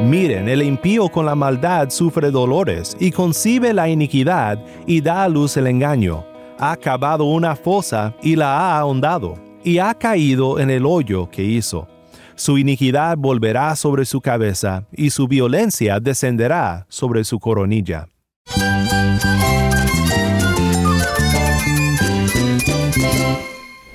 Miren, el impío con la maldad sufre dolores y concibe la iniquidad y da a luz el engaño. Ha cavado una fosa y la ha ahondado, y ha caído en el hoyo que hizo. Su iniquidad volverá sobre su cabeza, y su violencia descenderá sobre su coronilla.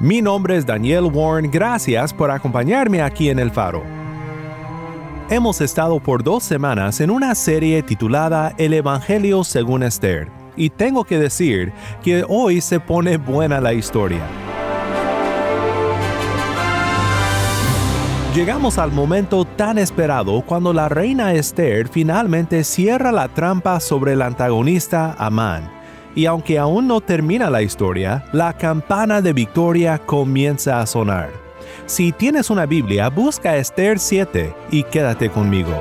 Mi nombre es Daniel Warren, gracias por acompañarme aquí en El Faro. Hemos estado por dos semanas en una serie titulada El Evangelio según Esther, y tengo que decir que hoy se pone buena la historia. Llegamos al momento tan esperado cuando la reina Esther finalmente cierra la trampa sobre el antagonista Amán y aunque aún no termina la historia, la campana de victoria comienza a sonar. Si tienes una Biblia, busca Esther 7 y quédate conmigo.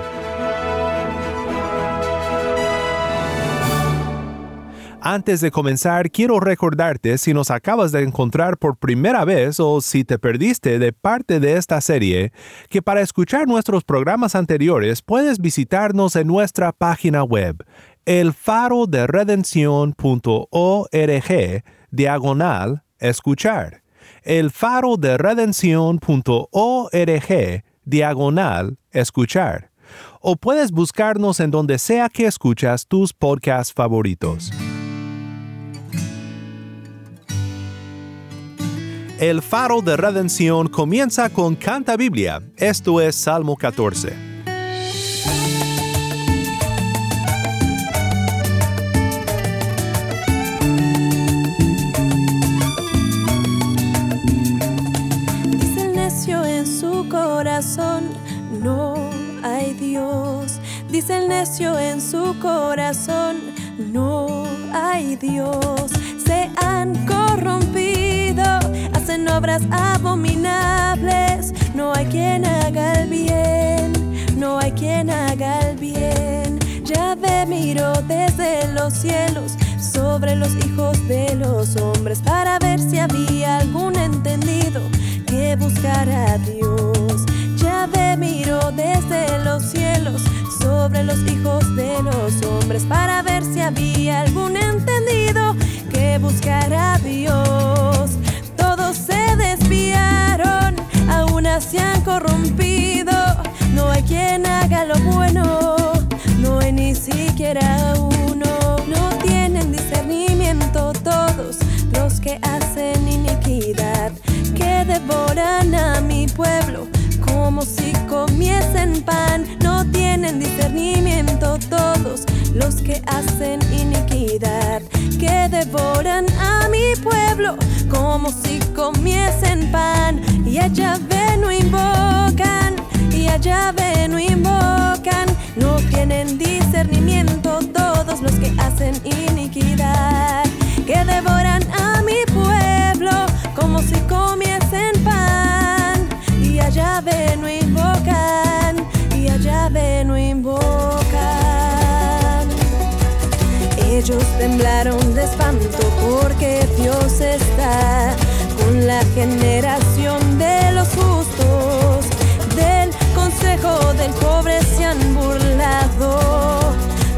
Antes de comenzar, quiero recordarte si nos acabas de encontrar por primera vez o si te perdiste de parte de esta serie, que para escuchar nuestros programas anteriores puedes visitarnos en nuestra página web el faro de redención.org diagonal escuchar. El faro de redención.org diagonal escuchar. O puedes buscarnos en donde sea que escuchas tus podcasts favoritos. El faro de redención comienza con Canta Biblia. Esto es Salmo 14. No hay Dios. Dice el necio en su corazón, no hay Dios. Se han corrompido, hacen obras abominables. No hay quien haga el bien, no hay quien haga el bien. Ya ve miro desde los cielos sobre los hijos de los hombres para ver si había algún entendido que buscara a Dios me miro desde los cielos sobre los hijos de los hombres para ver si había algún entendido que buscara a Dios. Todos se desviaron, aún se han corrompido. No hay quien haga lo bueno, no hay ni siquiera uno. No tienen discernimiento todos los que hacen iniquidad, que devoran a mi pueblo como si comiesen pan. No tienen discernimiento todos los que hacen iniquidad, que devoran a mi pueblo como si comiesen pan. Y allá ven no invocan, y allá ven no invocan. No tienen discernimiento todos los que hacen iniquidad, que devoran allá no invocan, y allá no invocan. Ellos temblaron de espanto porque Dios está con la generación de los justos. Del consejo del pobre se han burlado,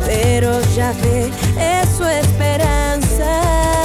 pero ya ve es su esperanza.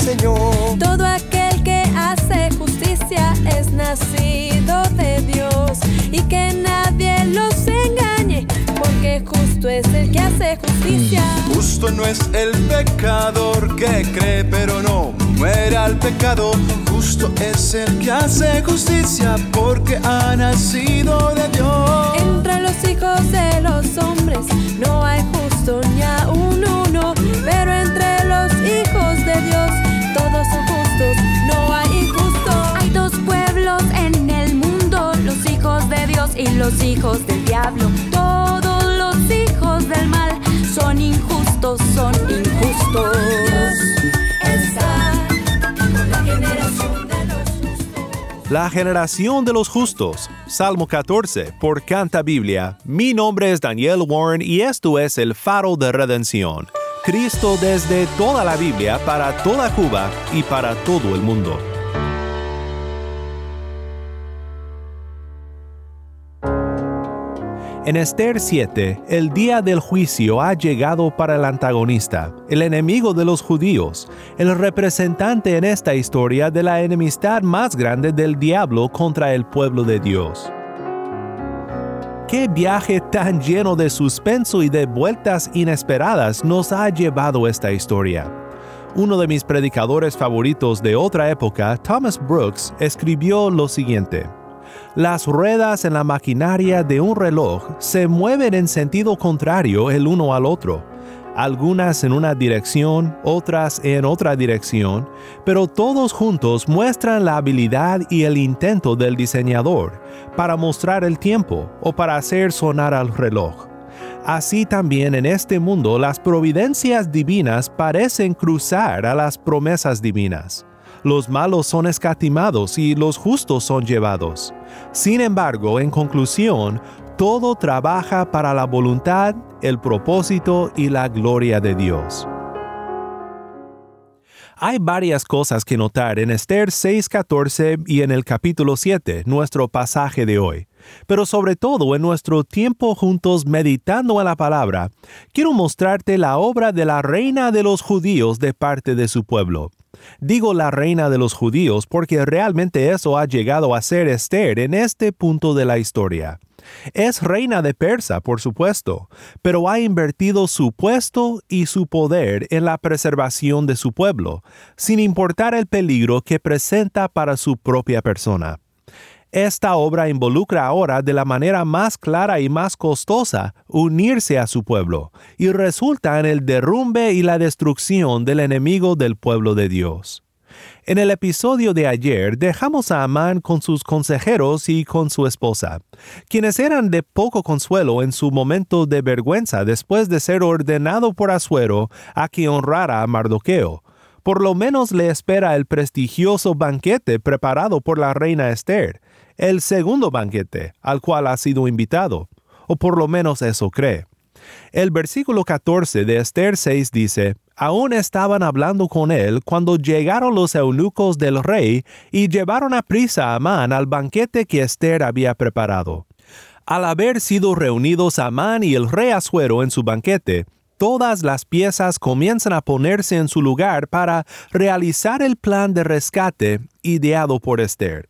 enseñó. Todo aquel que hace justicia es nacido de Dios y que nadie los engañe, porque justo es el que hace justicia. Mm. Justo no es el pecador que cree pero no muere al pecado. Justo es el que hace justicia porque ha nacido de Dios. Entre los hijos de los hombres no hay justo ni a La generación de los justos. Salmo 14, por Canta Biblia. Mi nombre es Daniel Warren y esto es el faro de redención. Cristo desde toda la Biblia para toda Cuba y para todo el mundo. En Esther 7, el día del juicio ha llegado para el antagonista, el enemigo de los judíos, el representante en esta historia de la enemistad más grande del diablo contra el pueblo de Dios. ¿Qué viaje tan lleno de suspenso y de vueltas inesperadas nos ha llevado esta historia? Uno de mis predicadores favoritos de otra época, Thomas Brooks, escribió lo siguiente. Las ruedas en la maquinaria de un reloj se mueven en sentido contrario el uno al otro, algunas en una dirección, otras en otra dirección, pero todos juntos muestran la habilidad y el intento del diseñador para mostrar el tiempo o para hacer sonar al reloj. Así también en este mundo las providencias divinas parecen cruzar a las promesas divinas los malos son escatimados y los justos son llevados. Sin embargo, en conclusión, todo trabaja para la voluntad, el propósito y la gloria de Dios. Hay varias cosas que notar en Esther 6:14 y en el capítulo 7, nuestro pasaje de hoy. Pero sobre todo en nuestro tiempo juntos meditando en la palabra, quiero mostrarte la obra de la reina de los judíos de parte de su pueblo. Digo la reina de los judíos porque realmente eso ha llegado a ser Esther en este punto de la historia. Es reina de Persa, por supuesto, pero ha invertido su puesto y su poder en la preservación de su pueblo, sin importar el peligro que presenta para su propia persona. Esta obra involucra ahora de la manera más clara y más costosa unirse a su pueblo, y resulta en el derrumbe y la destrucción del enemigo del pueblo de Dios. En el episodio de ayer dejamos a Amán con sus consejeros y con su esposa, quienes eran de poco consuelo en su momento de vergüenza después de ser ordenado por Asuero a que honrara a Mardoqueo. Por lo menos le espera el prestigioso banquete preparado por la reina Esther, el segundo banquete al cual ha sido invitado, o por lo menos eso cree. El versículo 14 de Esther 6 dice, Aún estaban hablando con él cuando llegaron los eunucos del rey y llevaron a prisa a Amán al banquete que Esther había preparado. Al haber sido reunidos Amán y el rey Asuero en su banquete, todas las piezas comienzan a ponerse en su lugar para realizar el plan de rescate ideado por Esther.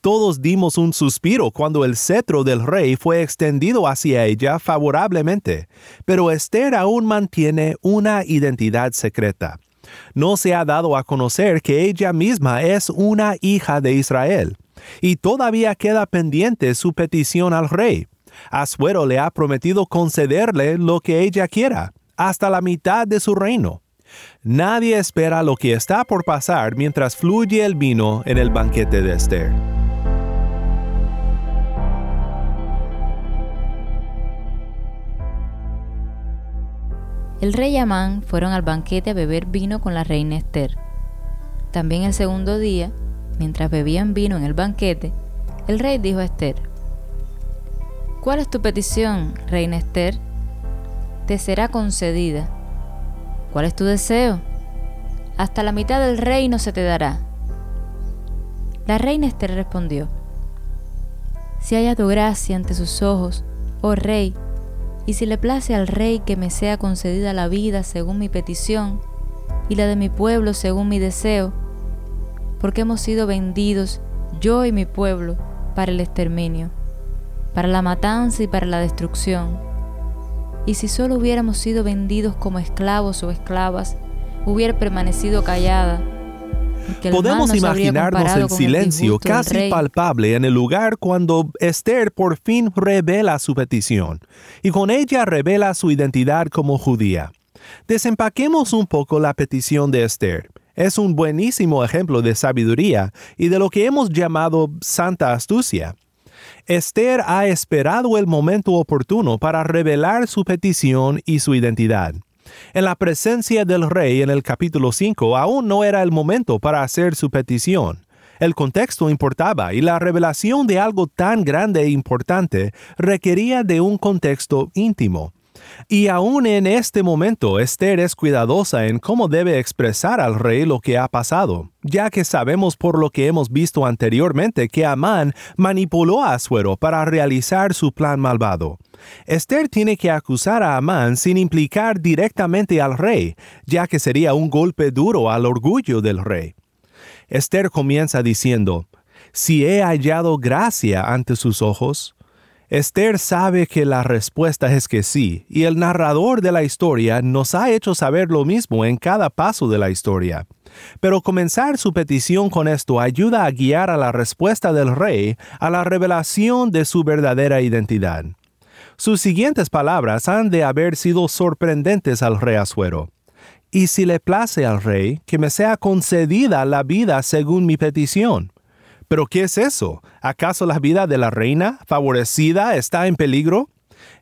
Todos dimos un suspiro cuando el cetro del rey fue extendido hacia ella favorablemente, pero Esther aún mantiene una identidad secreta. No se ha dado a conocer que ella misma es una hija de Israel, y todavía queda pendiente su petición al rey. Asuero le ha prometido concederle lo que ella quiera, hasta la mitad de su reino. Nadie espera lo que está por pasar mientras fluye el vino en el banquete de Esther. El rey y Amán fueron al banquete a beber vino con la reina Esther. También el segundo día, mientras bebían vino en el banquete, el rey dijo a Esther, ¿Cuál es tu petición, reina Esther? Te será concedida. ¿Cuál es tu deseo? Hasta la mitad del reino se te dará. La reina Esther respondió, Si haya tu gracia ante sus ojos, oh rey, y si le place al rey que me sea concedida la vida según mi petición, y la de mi pueblo según mi deseo, porque hemos sido vendidos, yo y mi pueblo, para el exterminio, para la matanza y para la destrucción. Y si solo hubiéramos sido vendidos como esclavos o esclavas, hubiera permanecido callada. Podemos imaginarnos el silencio casi palpable en el lugar cuando Esther por fin revela su petición, y con ella revela su identidad como judía. Desempaquemos un poco la petición de Esther. Es un buenísimo ejemplo de sabiduría y de lo que hemos llamado santa astucia. Esther ha esperado el momento oportuno para revelar su petición y su identidad. En la presencia del rey en el capítulo 5 aún no era el momento para hacer su petición. El contexto importaba y la revelación de algo tan grande e importante requería de un contexto íntimo. Y aún en este momento Esther es cuidadosa en cómo debe expresar al rey lo que ha pasado, ya que sabemos por lo que hemos visto anteriormente que Amán manipuló a Asuero para realizar su plan malvado. Esther tiene que acusar a Amán sin implicar directamente al rey, ya que sería un golpe duro al orgullo del rey. Esther comienza diciendo, Si he hallado gracia ante sus ojos, Esther sabe que la respuesta es que sí, y el narrador de la historia nos ha hecho saber lo mismo en cada paso de la historia. Pero comenzar su petición con esto ayuda a guiar a la respuesta del rey a la revelación de su verdadera identidad. Sus siguientes palabras han de haber sido sorprendentes al rey Asuero. Y si le place al rey, que me sea concedida la vida según mi petición. ¿Pero qué es eso? ¿Acaso la vida de la reina favorecida está en peligro?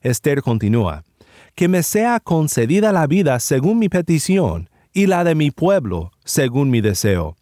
Esther continúa, que me sea concedida la vida según mi petición y la de mi pueblo según mi deseo.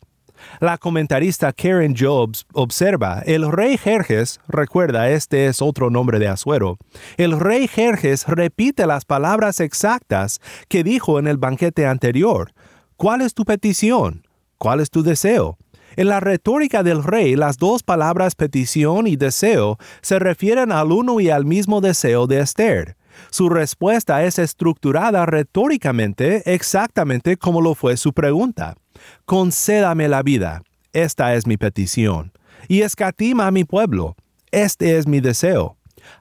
La comentarista Karen Jobs observa, el rey Jerjes, recuerda, este es otro nombre de Asuero, el rey Jerjes repite las palabras exactas que dijo en el banquete anterior. ¿Cuál es tu petición? ¿Cuál es tu deseo? En la retórica del rey, las dos palabras petición y deseo se refieren al uno y al mismo deseo de Esther. Su respuesta es estructurada retóricamente exactamente como lo fue su pregunta. Concédame la vida, esta es mi petición, y escatima a mi pueblo, este es mi deseo.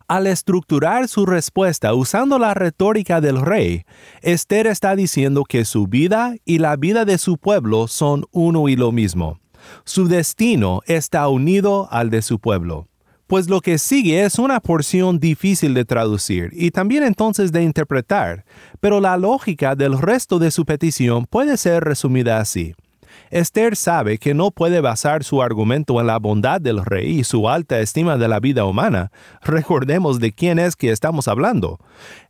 Al estructurar su respuesta usando la retórica del rey, Esther está diciendo que su vida y la vida de su pueblo son uno y lo mismo. Su destino está unido al de su pueblo. Pues lo que sigue es una porción difícil de traducir y también entonces de interpretar, pero la lógica del resto de su petición puede ser resumida así. Esther sabe que no puede basar su argumento en la bondad del rey y su alta estima de la vida humana. Recordemos de quién es que estamos hablando.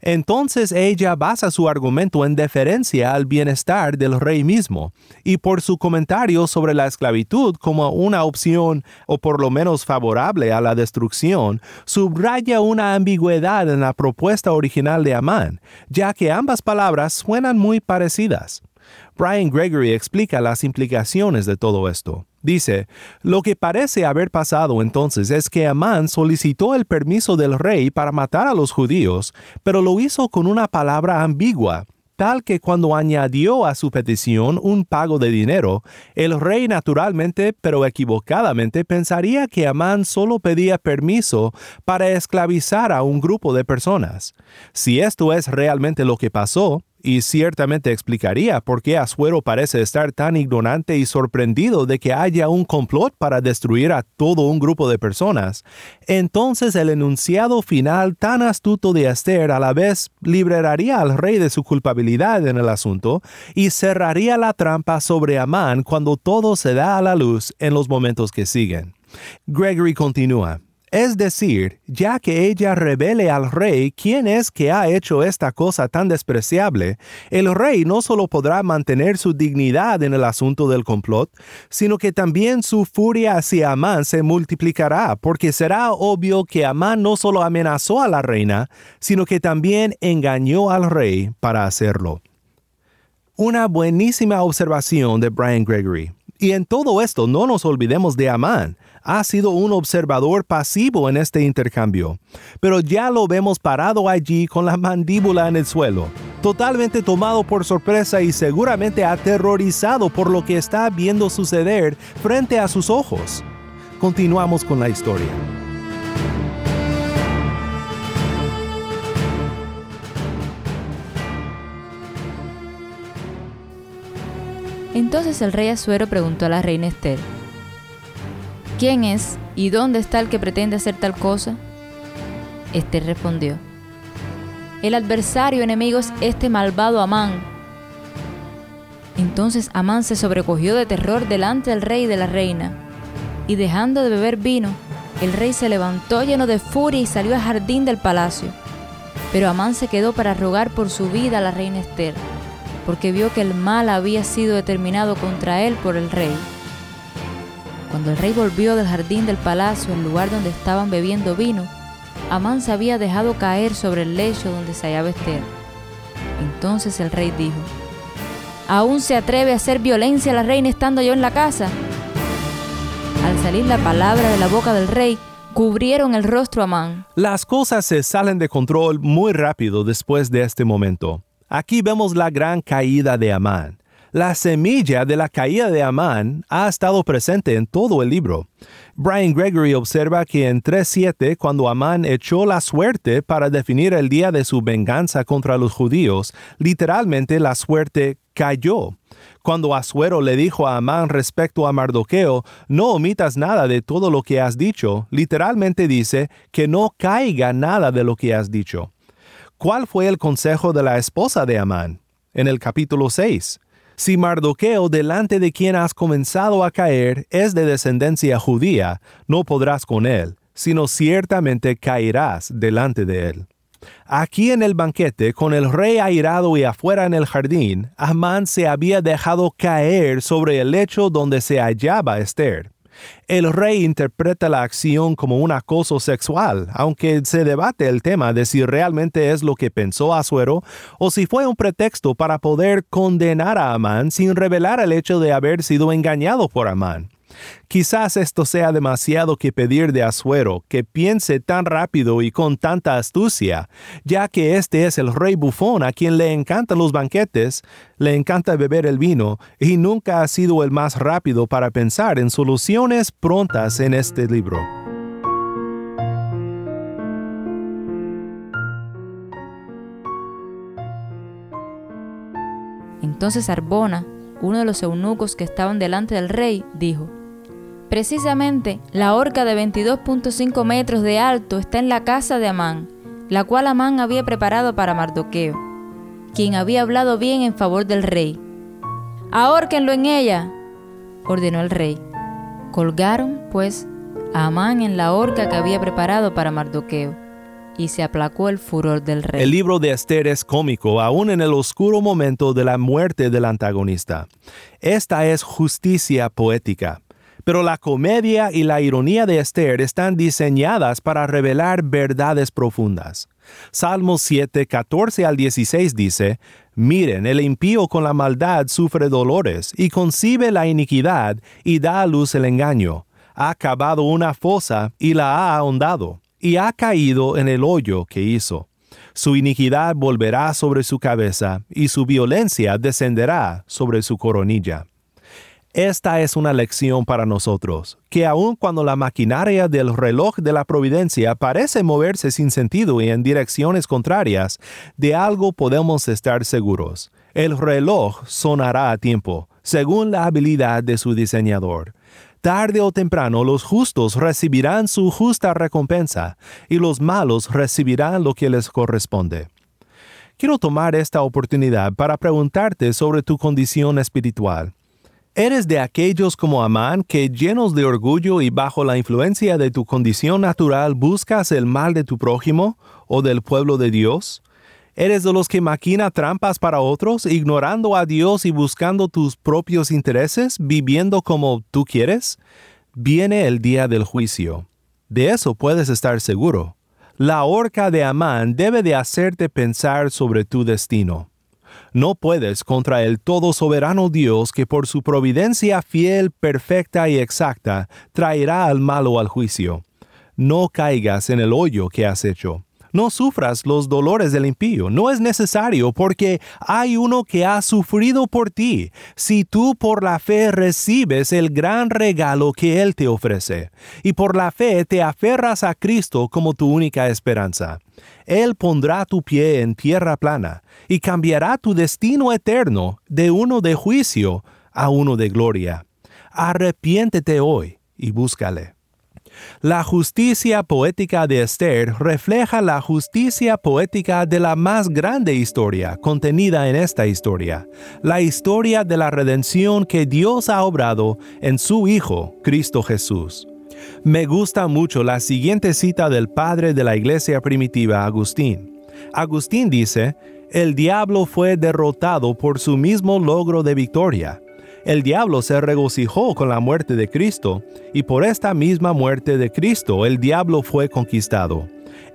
Entonces ella basa su argumento en deferencia al bienestar del rey mismo, y por su comentario sobre la esclavitud como una opción o por lo menos favorable a la destrucción, subraya una ambigüedad en la propuesta original de Amán, ya que ambas palabras suenan muy parecidas. Brian Gregory explica las implicaciones de todo esto. Dice, lo que parece haber pasado entonces es que Amán solicitó el permiso del rey para matar a los judíos, pero lo hizo con una palabra ambigua, tal que cuando añadió a su petición un pago de dinero, el rey naturalmente, pero equivocadamente, pensaría que Amán solo pedía permiso para esclavizar a un grupo de personas. Si esto es realmente lo que pasó, y ciertamente explicaría por qué Asuero parece estar tan ignorante y sorprendido de que haya un complot para destruir a todo un grupo de personas, entonces el enunciado final tan astuto de Esther a la vez liberaría al rey de su culpabilidad en el asunto y cerraría la trampa sobre Amán cuando todo se da a la luz en los momentos que siguen. Gregory continúa. Es decir, ya que ella revele al rey quién es que ha hecho esta cosa tan despreciable, el rey no solo podrá mantener su dignidad en el asunto del complot, sino que también su furia hacia Amán se multiplicará, porque será obvio que Amán no solo amenazó a la reina, sino que también engañó al rey para hacerlo. Una buenísima observación de Brian Gregory. Y en todo esto no nos olvidemos de Amán, ha sido un observador pasivo en este intercambio, pero ya lo vemos parado allí con la mandíbula en el suelo, totalmente tomado por sorpresa y seguramente aterrorizado por lo que está viendo suceder frente a sus ojos. Continuamos con la historia. Entonces el rey Azuero preguntó a la reina Esther, ¿quién es y dónde está el que pretende hacer tal cosa? Esther respondió, el adversario enemigo es este malvado Amán. Entonces Amán se sobrecogió de terror delante del rey y de la reina, y dejando de beber vino, el rey se levantó lleno de furia y salió al jardín del palacio. Pero Amán se quedó para rogar por su vida a la reina Esther, porque vio que el mal había sido determinado contra él por el rey. Cuando el rey volvió del jardín del palacio, el lugar donde estaban bebiendo vino, Amán se había dejado caer sobre el lecho donde se hallaba Esther. Entonces el rey dijo, ¿aún se atreve a hacer violencia a la reina estando yo en la casa? Al salir la palabra de la boca del rey, cubrieron el rostro a Amán. Las cosas se salen de control muy rápido después de este momento. Aquí vemos la gran caída de Amán. La semilla de la caída de Amán ha estado presente en todo el libro. Brian Gregory observa que en 3.7, cuando Amán echó la suerte para definir el día de su venganza contra los judíos, literalmente la suerte cayó. Cuando Asuero le dijo a Amán respecto a Mardoqueo, no omitas nada de todo lo que has dicho, literalmente dice que no caiga nada de lo que has dicho. ¿Cuál fue el consejo de la esposa de Amán? En el capítulo 6. Si Mardoqueo delante de quien has comenzado a caer es de descendencia judía, no podrás con él, sino ciertamente caerás delante de él. Aquí en el banquete, con el rey airado y afuera en el jardín, Amán se había dejado caer sobre el lecho donde se hallaba Esther. El rey interpreta la acción como un acoso sexual, aunque se debate el tema de si realmente es lo que pensó Asuero o si fue un pretexto para poder condenar a Amán sin revelar el hecho de haber sido engañado por Amán. Quizás esto sea demasiado que pedir de Asuero, que piense tan rápido y con tanta astucia, ya que este es el rey bufón a quien le encantan los banquetes, le encanta beber el vino y nunca ha sido el más rápido para pensar en soluciones prontas en este libro. Entonces Arbona, uno de los eunucos que estaban delante del rey, dijo, Precisamente, la horca de 22.5 metros de alto está en la casa de Amán, la cual Amán había preparado para Mardoqueo, quien había hablado bien en favor del rey. Ahórquenlo en ella, ordenó el rey. Colgaron, pues, a Amán en la horca que había preparado para Mardoqueo, y se aplacó el furor del rey. El libro de Esther es cómico aún en el oscuro momento de la muerte del antagonista. Esta es justicia poética pero la comedia y la ironía de Esther están diseñadas para revelar verdades profundas. Salmos 7, 14 al 16 dice, Miren, el impío con la maldad sufre dolores y concibe la iniquidad y da a luz el engaño. Ha cavado una fosa y la ha ahondado, y ha caído en el hoyo que hizo. Su iniquidad volverá sobre su cabeza, y su violencia descenderá sobre su coronilla. Esta es una lección para nosotros, que aun cuando la maquinaria del reloj de la providencia parece moverse sin sentido y en direcciones contrarias, de algo podemos estar seguros. El reloj sonará a tiempo, según la habilidad de su diseñador. Tarde o temprano los justos recibirán su justa recompensa y los malos recibirán lo que les corresponde. Quiero tomar esta oportunidad para preguntarte sobre tu condición espiritual. ¿Eres de aquellos como Amán que llenos de orgullo y bajo la influencia de tu condición natural buscas el mal de tu prójimo o del pueblo de Dios? ¿Eres de los que maquina trampas para otros, ignorando a Dios y buscando tus propios intereses, viviendo como tú quieres? Viene el día del juicio. De eso puedes estar seguro. La horca de Amán debe de hacerte pensar sobre tu destino. No puedes contra el todo soberano Dios que por su providencia fiel, perfecta y exacta traerá al malo al juicio. No caigas en el hoyo que has hecho. No sufras los dolores del impío. No es necesario porque hay uno que ha sufrido por ti. Si tú por la fe recibes el gran regalo que Él te ofrece, y por la fe te aferras a Cristo como tu única esperanza. Él pondrá tu pie en tierra plana y cambiará tu destino eterno de uno de juicio a uno de gloria. Arrepiéntete hoy y búscale. La justicia poética de Esther refleja la justicia poética de la más grande historia contenida en esta historia, la historia de la redención que Dios ha obrado en su Hijo, Cristo Jesús. Me gusta mucho la siguiente cita del padre de la iglesia primitiva, Agustín. Agustín dice, el diablo fue derrotado por su mismo logro de victoria el diablo se regocijó con la muerte de Cristo, y por esta misma muerte de Cristo el diablo fue conquistado.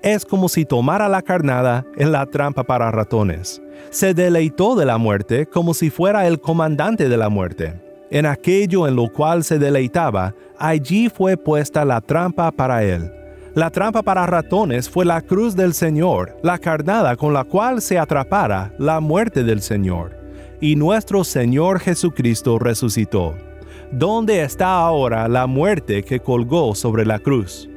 Es como si tomara la carnada en la trampa para ratones. Se deleitó de la muerte como si fuera el comandante de la muerte. En aquello en lo cual se deleitaba, allí fue puesta la trampa para él. La trampa para ratones fue la cruz del Señor, la carnada con la cual se atrapara la muerte del Señor y nuestro Señor Jesucristo resucitó. ¿Dónde está ahora la muerte que colgó sobre la cruz?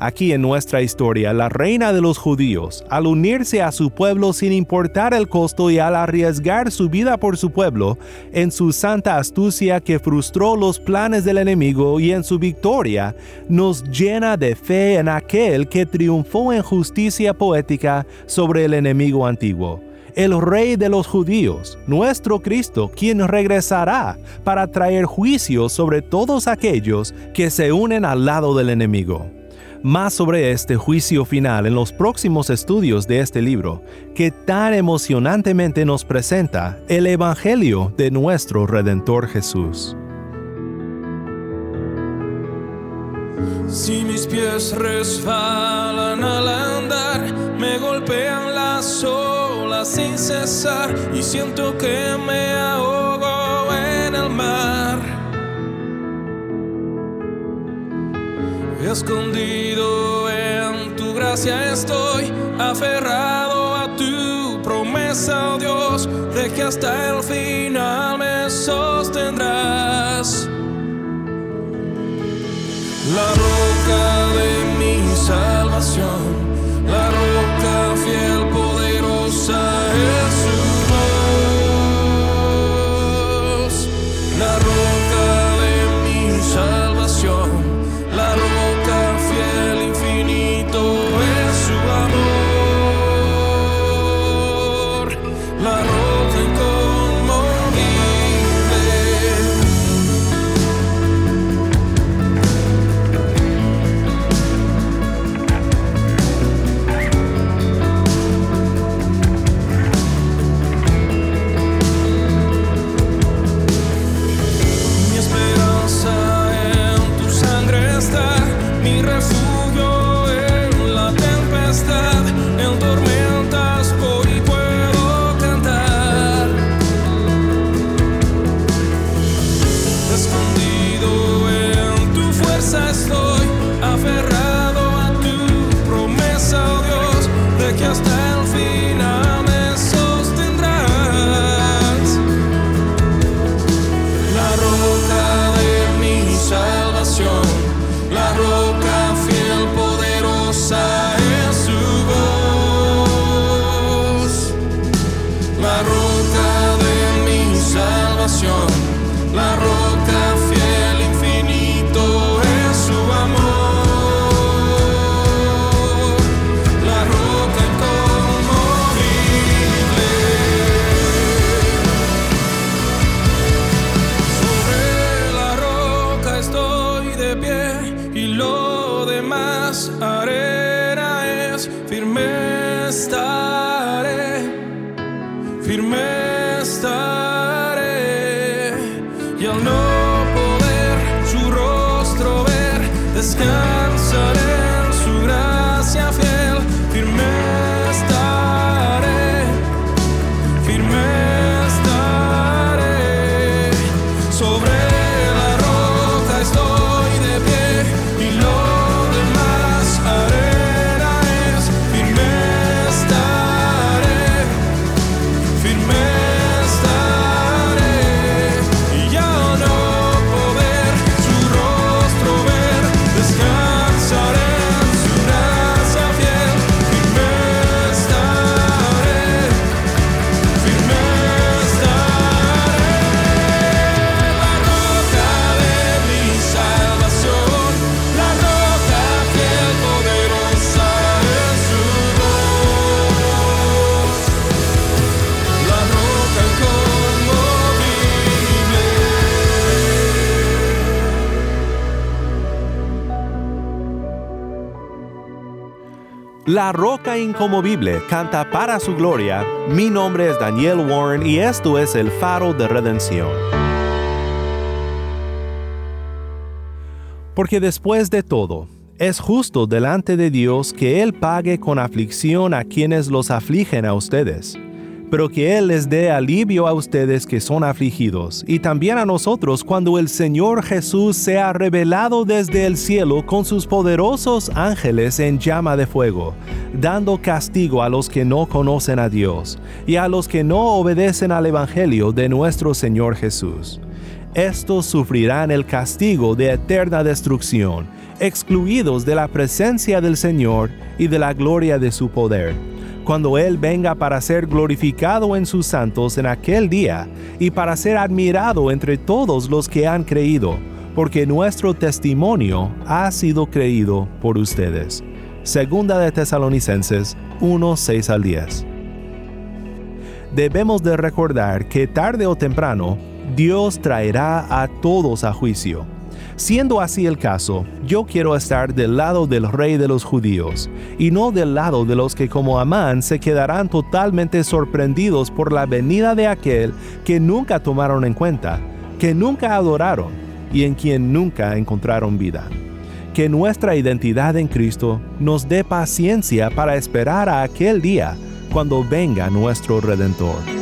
Aquí en nuestra historia, la reina de los judíos, al unirse a su pueblo sin importar el costo y al arriesgar su vida por su pueblo, en su santa astucia que frustró los planes del enemigo y en su victoria, nos llena de fe en aquel que triunfó en justicia poética sobre el enemigo antiguo el Rey de los judíos, nuestro Cristo, quien regresará para traer juicio sobre todos aquellos que se unen al lado del enemigo. Más sobre este juicio final en los próximos estudios de este libro, que tan emocionantemente nos presenta el Evangelio de nuestro Redentor Jesús. Si mis pies resbalan al andar, me golpean las olas sin cesar y siento que me ahogo en el mar. Escondido en tu gracia estoy, aferrado a tu promesa, oh Dios, de que hasta el final me sostendrás. La roca de mi salvación, la roca fiel, poderosa es su voz. Que hasta el La roca incomovible canta para su gloria. Mi nombre es Daniel Warren y esto es el faro de redención. Porque después de todo, es justo delante de Dios que Él pague con aflicción a quienes los afligen a ustedes pero que Él les dé alivio a ustedes que son afligidos, y también a nosotros cuando el Señor Jesús sea revelado desde el cielo con sus poderosos ángeles en llama de fuego, dando castigo a los que no conocen a Dios, y a los que no obedecen al Evangelio de nuestro Señor Jesús. Estos sufrirán el castigo de eterna destrucción, excluidos de la presencia del Señor y de la gloria de su poder cuando Él venga para ser glorificado en sus santos en aquel día y para ser admirado entre todos los que han creído, porque nuestro testimonio ha sido creído por ustedes. Segunda de Tesalonicenses 1, 6 al 10. Debemos de recordar que tarde o temprano Dios traerá a todos a juicio Siendo así el caso, yo quiero estar del lado del rey de los judíos, y no del lado de los que como Amán se quedarán totalmente sorprendidos por la venida de aquel que nunca tomaron en cuenta, que nunca adoraron y en quien nunca encontraron vida. Que nuestra identidad en Cristo nos dé paciencia para esperar a aquel día cuando venga nuestro Redentor.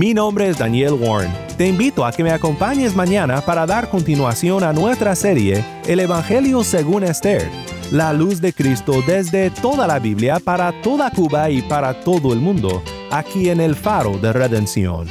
Mi nombre es Daniel Warren. Te invito a que me acompañes mañana para dar continuación a nuestra serie El Evangelio según Esther, la luz de Cristo desde toda la Biblia para toda Cuba y para todo el mundo, aquí en el faro de redención.